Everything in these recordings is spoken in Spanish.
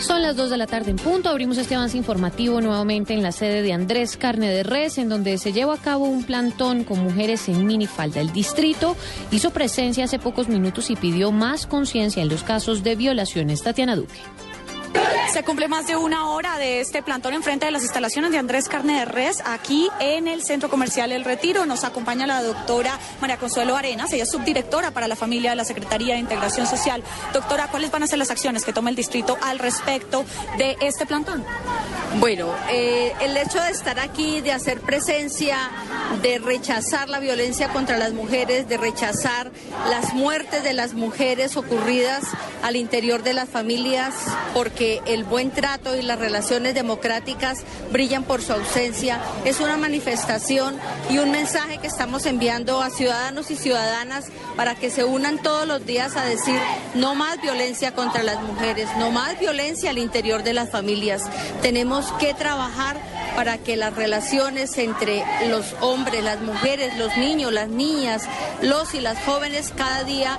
Son las 2 de la tarde en punto. Abrimos este avance informativo nuevamente en la sede de Andrés Carne de Res, en donde se lleva a cabo un plantón con mujeres en minifalda. El distrito hizo presencia hace pocos minutos y pidió más conciencia en los casos de violaciones. Tatiana Duque. Se cumple más de una hora de este plantón enfrente de las instalaciones de Andrés Carne de Res, aquí en el Centro Comercial El Retiro. Nos acompaña la doctora María Consuelo Arenas, ella es subdirectora para la familia de la Secretaría de Integración Social. Doctora, ¿cuáles van a ser las acciones que toma el distrito al respecto de este plantón? Bueno, eh, el hecho de estar aquí, de hacer presencia, de rechazar la violencia contra las mujeres, de rechazar las muertes de las mujeres ocurridas al interior de las familias, porque el buen trato y las relaciones democráticas brillan por su ausencia, es una manifestación y un mensaje que estamos enviando a ciudadanos y ciudadanas para que se unan todos los días a decir no más violencia contra las mujeres, no más violencia al interior de las familias. Tenemos que trabajar para que las relaciones entre los hombres, las mujeres, los niños, las niñas, los y las jóvenes cada día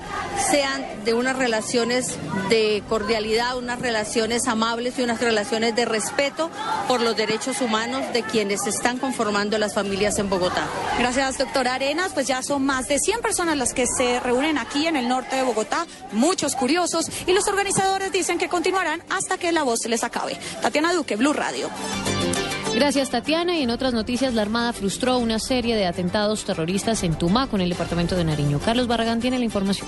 sean de unas relaciones de cordialidad, unas relaciones amables y unas relaciones de respeto por los derechos humanos de quienes están conformando las familias en Bogotá. Gracias, doctora Arenas. Pues ya son más de 100 personas las que se reúnen aquí en el norte de Bogotá, muchos curiosos, y los organizadores dicen que continuarán hasta que la voz les acabe. Tatiana Duque, Blue Radio. Gracias, Tatiana. Y en otras noticias, la Armada frustró una serie de atentados terroristas en Tumaco, en el departamento de Nariño. Carlos Barragán tiene la información.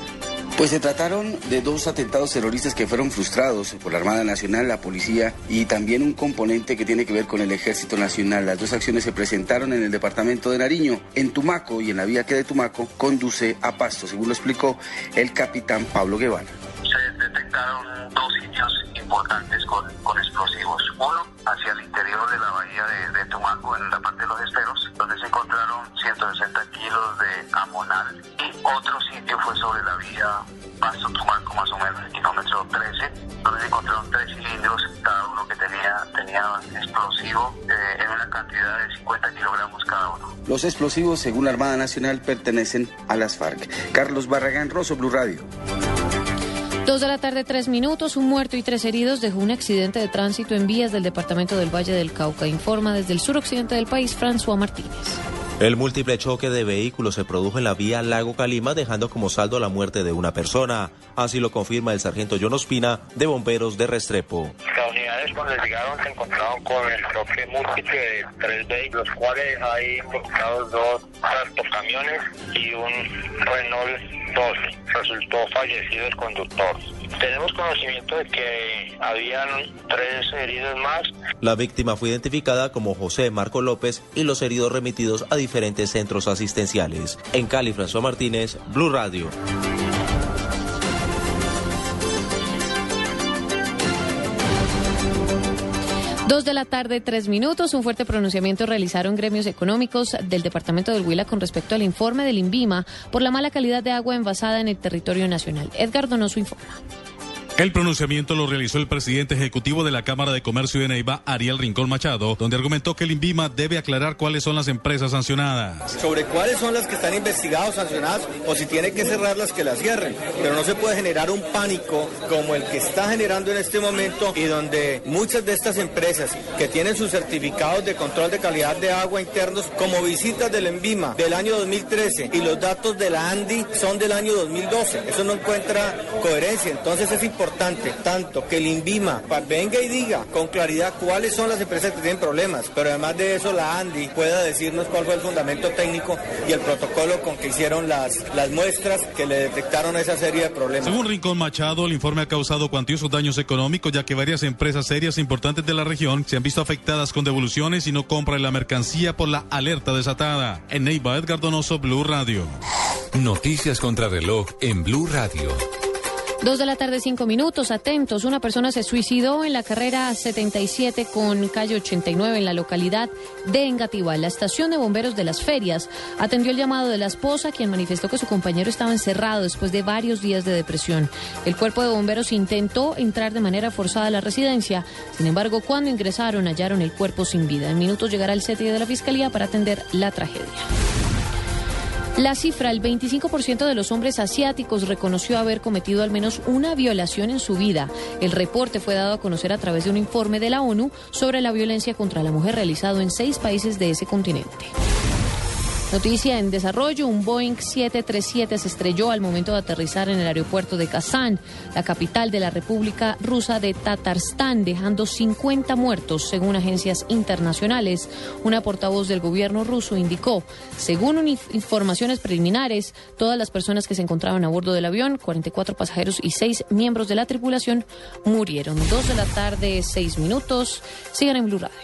Pues se trataron de dos atentados terroristas que fueron frustrados por la Armada Nacional, la policía y también un componente que tiene que ver con el Ejército Nacional. Las dos acciones se presentaron en el departamento de Nariño, en Tumaco y en la vía que de Tumaco conduce a Pasto, según lo explicó el capitán Pablo Guevara. Importantes con, con explosivos. Uno hacia el interior de la bahía de, de, Tumaco, en la parte de los esteros, donde se encontraron 160 kilos de amonal. Y otro sitio fue sobre la vía Pasto-Tumaco, más o menos, el kilómetro 13, donde se encontraron tres cilindros, cada uno que tenía, tenía explosivo eh, en una cantidad de 50 kilogramos cada uno. Los explosivos, según la Armada Nacional, pertenecen a las FARC. Carlos Barragán Rosso, Blue Radio. Dos de la tarde, tres minutos. Un muerto y tres heridos dejó un accidente de tránsito en vías del departamento del Valle del Cauca. Informa desde el suroccidente del país, François Martínez. El múltiple choque de vehículos se produjo en la vía Lago Calima, dejando como saldo la muerte de una persona. Así lo confirma el sargento John Ospina, de Bomberos de Restrepo. Unidades cuando llegaron se encontraron con el choque múltiple de tres vehículos, los cuales hay involucrados dos camiones y un Renault 12. Resultó fallecido el conductor. Tenemos conocimiento de que habían tres heridos más. La víctima fue identificada como José Marco López y los heridos remitidos a diferentes centros asistenciales. En Cali, François Martínez, Blue Radio. Dos de la tarde, tres minutos. Un fuerte pronunciamiento realizaron gremios económicos del departamento del Huila con respecto al informe del INVIMA por la mala calidad de agua envasada en el territorio nacional. Edgar Donoso informa. El pronunciamiento lo realizó el presidente ejecutivo de la Cámara de Comercio de Neiva, Ariel Rincón Machado, donde argumentó que el INVIMA debe aclarar cuáles son las empresas sancionadas. Sobre cuáles son las que están investigadas, sancionadas, o si tiene que cerrar las que las cierren. Pero no se puede generar un pánico como el que está generando en este momento y donde muchas de estas empresas que tienen sus certificados de control de calidad de agua internos como visitas del INVIMA del año 2013 y los datos de la ANDI son del año 2012. Eso no encuentra coherencia. Entonces es importante tanto que el INVIMA venga y diga con claridad cuáles son las empresas que tienen problemas, pero además de eso la ANDI pueda decirnos cuál fue el fundamento técnico y el protocolo con que hicieron las, las muestras que le detectaron esa serie de problemas. Según Rincón Machado, el informe ha causado cuantiosos daños económicos ya que varias empresas serias e importantes de la región se han visto afectadas con devoluciones y no compra la mercancía por la alerta desatada. En Neiva, Edgar Donoso, Blue Radio. Noticias contra reloj en Blue Radio. Dos de la tarde, cinco minutos. Atentos. Una persona se suicidó en la carrera 77 con calle 89 en la localidad de Engativá. La estación de bomberos de las ferias atendió el llamado de la esposa, quien manifestó que su compañero estaba encerrado después de varios días de depresión. El cuerpo de bomberos intentó entrar de manera forzada a la residencia. Sin embargo, cuando ingresaron, hallaron el cuerpo sin vida. En minutos llegará el CTI de la fiscalía para atender la tragedia. La cifra, el 25% de los hombres asiáticos reconoció haber cometido al menos una violación en su vida. El reporte fue dado a conocer a través de un informe de la ONU sobre la violencia contra la mujer realizado en seis países de ese continente. Noticia en desarrollo, un Boeing 737 se estrelló al momento de aterrizar en el aeropuerto de Kazán, la capital de la República Rusa de Tatarstán, dejando 50 muertos, según agencias internacionales. Una portavoz del gobierno ruso indicó, según informaciones preliminares, todas las personas que se encontraban a bordo del avión, 44 pasajeros y 6 miembros de la tripulación, murieron. Dos de la tarde, seis minutos. Sigan en Blue Radio.